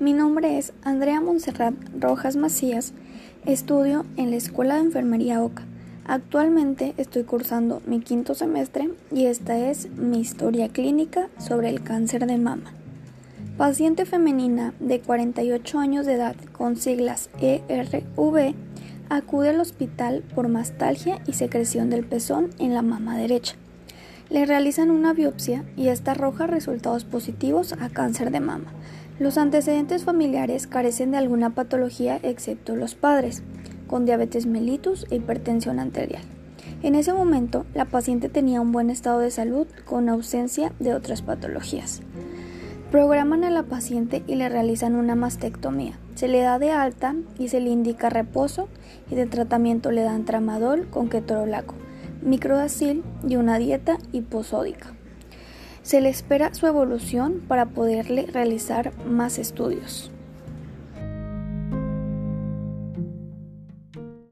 Mi nombre es Andrea Montserrat Rojas Macías. Estudio en la Escuela de Enfermería OCA. Actualmente estoy cursando mi quinto semestre y esta es mi historia clínica sobre el cáncer de mama. Paciente femenina de 48 años de edad con siglas ERV acude al hospital por mastalgia y secreción del pezón en la mama derecha. Le realizan una biopsia y esta arroja resultados positivos a cáncer de mama. Los antecedentes familiares carecen de alguna patología excepto los padres, con diabetes mellitus e hipertensión arterial. En ese momento, la paciente tenía un buen estado de salud con ausencia de otras patologías. Programan a la paciente y le realizan una mastectomía. Se le da de alta y se le indica reposo y de tratamiento le dan tramadol con ketorolaco microdacil y una dieta hiposódica. Se le espera su evolución para poderle realizar más estudios.